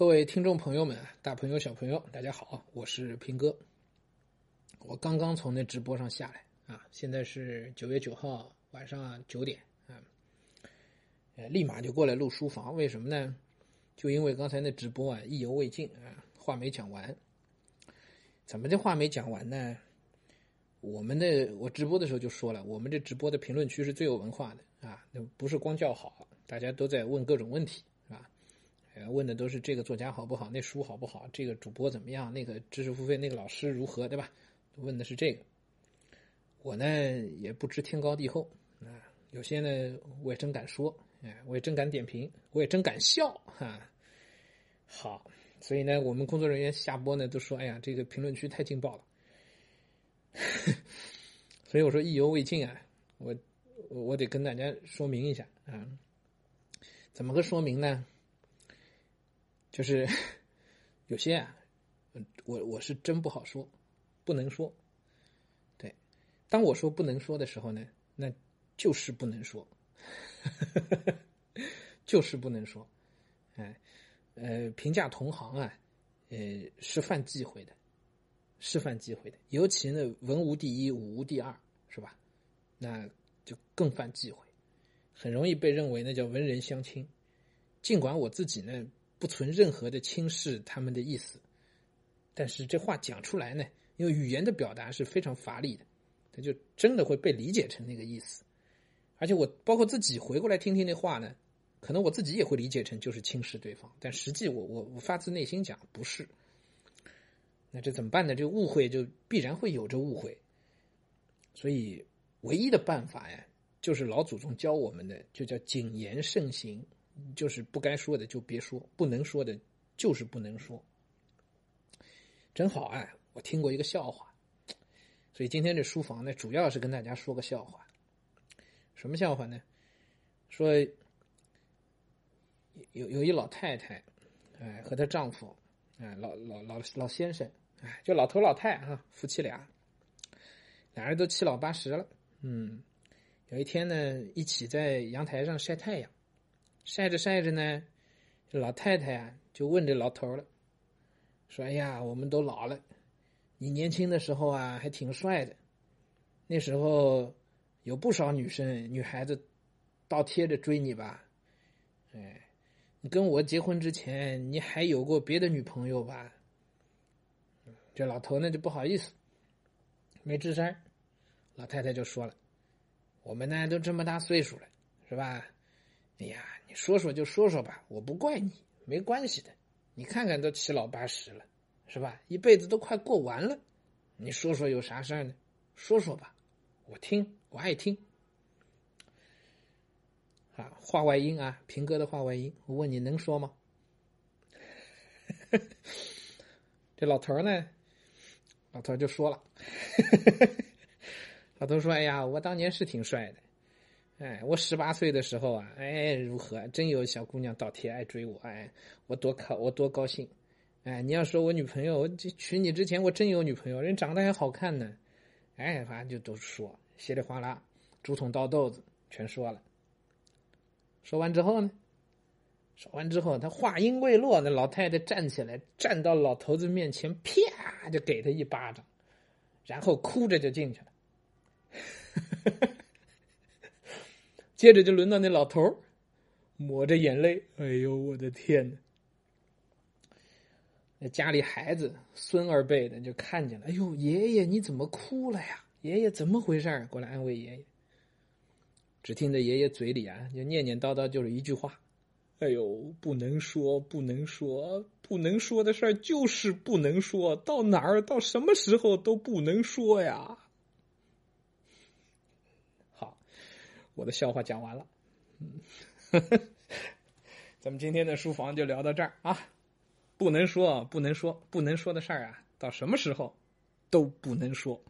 各位听众朋友们，大朋友小朋友，大家好，我是平哥。我刚刚从那直播上下来啊，现在是九月九号晚上九点啊，呃，立马就过来录书房，为什么呢？就因为刚才那直播啊意犹未尽啊，话没讲完。怎么这话没讲完呢？我们的我直播的时候就说了，我们这直播的评论区是最有文化的啊，那不是光叫好，大家都在问各种问题。问的都是这个作家好不好，那书好不好，这个主播怎么样，那个知识付费那个老师如何，对吧？问的是这个。我呢也不知天高地厚啊，有些呢我也真敢说，哎，我也真敢点评，我也真敢笑哈。好，所以呢，我们工作人员下播呢都说，哎呀，这个评论区太劲爆了。所以我说意犹未尽啊，我我得跟大家说明一下啊，怎么个说明呢？就是 有些啊，我我是真不好说，不能说。对，当我说不能说的时候呢，那就是不能说，就是不能说。哎，呃，评价同行啊，呃，是犯忌讳的，是犯忌讳的。尤其呢，文无第一，武无第二，是吧？那就更犯忌讳，很容易被认为那叫文人相轻。尽管我自己呢。不存任何的轻视他们的意思，但是这话讲出来呢，因为语言的表达是非常乏力的，他就真的会被理解成那个意思。而且我包括自己回过来听听那话呢，可能我自己也会理解成就是轻视对方，但实际我我我发自内心讲不是。那这怎么办呢？这误会就必然会有这误会，所以唯一的办法呀，就是老祖宗教我们的，就叫谨言慎行。就是不该说的就别说，不能说的，就是不能说。真好啊！我听过一个笑话，所以今天这书房呢，主要是跟大家说个笑话。什么笑话呢？说有有一老太太，哎，和她丈夫，哎，老老老老先生，哎，就老头老太啊，夫妻俩，俩人都七老八十了，嗯，有一天呢，一起在阳台上晒太阳。晒着晒着呢，这老太太啊就问这老头了，说：“哎呀，我们都老了，你年轻的时候啊还挺帅的，那时候有不少女生、女孩子倒贴着追你吧？哎，你跟我结婚之前，你还有过别的女朋友吧？”这老头呢就不好意思，没吱声。老太太就说了：“我们呢都这么大岁数了，是吧？哎呀。”你说说就说说吧，我不怪你，没关系的。你看看都七老八十了，是吧？一辈子都快过完了，你说说有啥事儿呢？说说吧，我听，我爱听。啊，话外音啊，平哥的话外音，我问你能说吗？这老头呢？老头就说了，老头说：“哎呀，我当年是挺帅的。”哎，我十八岁的时候啊，哎，如何？真有小姑娘倒贴爱追我，哎，我多可，我多高兴！哎，你要说我女朋友，我娶你之前我真有女朋友，人长得还好看呢。哎，反正就都说稀里哗啦，竹筒倒豆子全说了。说完之后呢，说完之后，他话音未落，那老太太站起来，站到老头子面前，啪就给他一巴掌，然后哭着就进去了。接着就轮到那老头抹着眼泪，哎呦我的天哪！那家里孩子孙儿辈的就看见了，哎呦爷爷你怎么哭了呀？爷爷怎么回事过来安慰爷爷。只听着爷爷嘴里啊就念念叨叨就是一句话：“哎呦不能说不能说不能说的事儿就是不能说到哪儿到什么时候都不能说呀。”我的笑话讲完了，嗯，咱们今天的书房就聊到这儿啊，不能说，不能说，不能说的事儿啊，到什么时候都不能说。